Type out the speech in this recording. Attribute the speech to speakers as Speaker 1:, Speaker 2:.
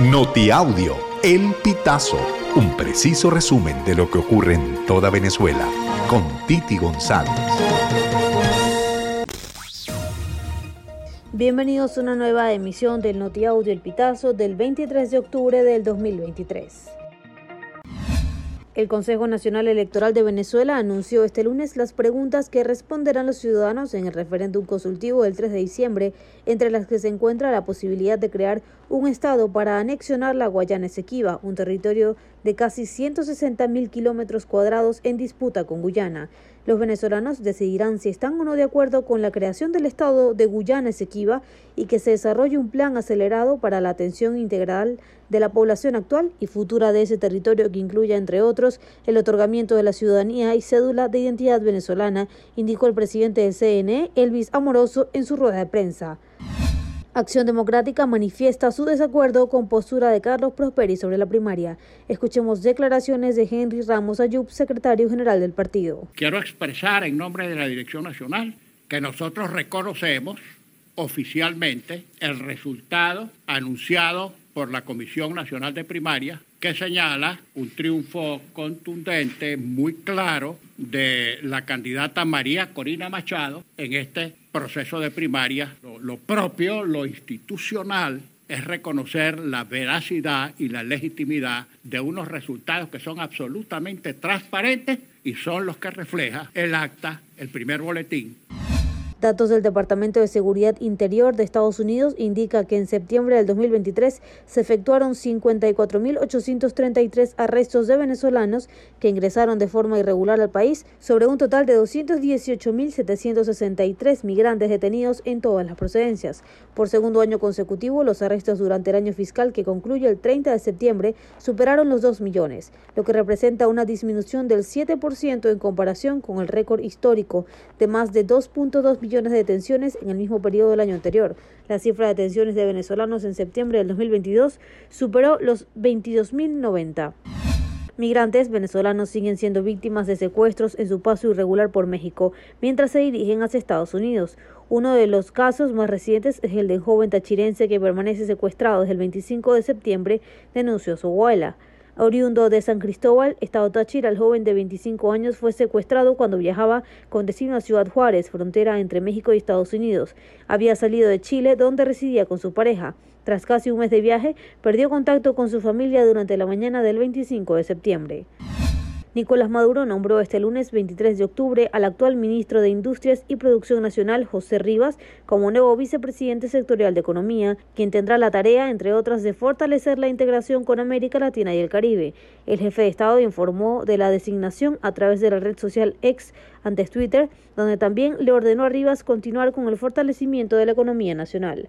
Speaker 1: Notiaudio, El Pitazo, un preciso resumen de lo que ocurre en toda Venezuela, con Titi González.
Speaker 2: Bienvenidos a una nueva emisión del Notiaudio El Pitazo del 23 de octubre del 2023. El Consejo Nacional Electoral de Venezuela anunció este lunes las preguntas que responderán los ciudadanos en el referéndum consultivo del 3 de diciembre, entre las que se encuentra la posibilidad de crear un Estado para anexionar la Guayana Esequiba, un territorio de casi 160 mil kilómetros cuadrados en disputa con Guyana. Los venezolanos decidirán si están o no de acuerdo con la creación del Estado de Guyana Esequiba y que se desarrolle un plan acelerado para la atención integral de la población actual y futura de ese territorio que incluya, entre otros, el otorgamiento de la ciudadanía y cédula de identidad venezolana, indicó el presidente del CNE, Elvis Amoroso, en su rueda de prensa. Acción Democrática manifiesta su desacuerdo con postura de Carlos Prosperi sobre la primaria. Escuchemos declaraciones de Henry Ramos Ayub, secretario general del partido.
Speaker 3: Quiero expresar en nombre de la Dirección Nacional que nosotros reconocemos oficialmente el resultado anunciado por la Comisión Nacional de Primaria que señala un triunfo contundente, muy claro, de la candidata María Corina Machado en este proceso de primaria. Lo, propio, lo institucional, es reconocer la veracidad y la legitimidad de unos resultados que son absolutamente transparentes y son los que refleja el acta, el primer boletín
Speaker 2: Datos del Departamento de Seguridad Interior de Estados Unidos indica que en septiembre del 2023 se efectuaron 54.833 arrestos de venezolanos que ingresaron de forma irregular al país, sobre un total de 218.763 migrantes detenidos en todas las procedencias. Por segundo año consecutivo, los arrestos durante el año fiscal que concluye el 30 de septiembre superaron los 2 millones, lo que representa una disminución del 7% en comparación con el récord histórico de más de 2.2 millones de detenciones en el mismo periodo del año anterior. La cifra de detenciones de venezolanos en septiembre del 2022 superó los 22.090. Migrantes venezolanos siguen siendo víctimas de secuestros en su paso irregular por México mientras se dirigen hacia Estados Unidos. Uno de los casos más recientes es el del joven tachirense que permanece secuestrado desde el 25 de septiembre, denunció su abuela. Oriundo de San Cristóbal, Estado Táchira, el joven de 25 años fue secuestrado cuando viajaba con destino a Ciudad Juárez, frontera entre México y Estados Unidos. Había salido de Chile, donde residía con su pareja. Tras casi un mes de viaje, perdió contacto con su familia durante la mañana del 25 de septiembre. Nicolás Maduro nombró este lunes 23 de octubre al actual ministro de Industrias y Producción Nacional, José Rivas, como nuevo vicepresidente sectorial de Economía, quien tendrá la tarea, entre otras, de fortalecer la integración con América Latina y el Caribe. El jefe de Estado informó de la designación a través de la red social X, antes Twitter, donde también le ordenó a Rivas continuar con el fortalecimiento de la economía nacional.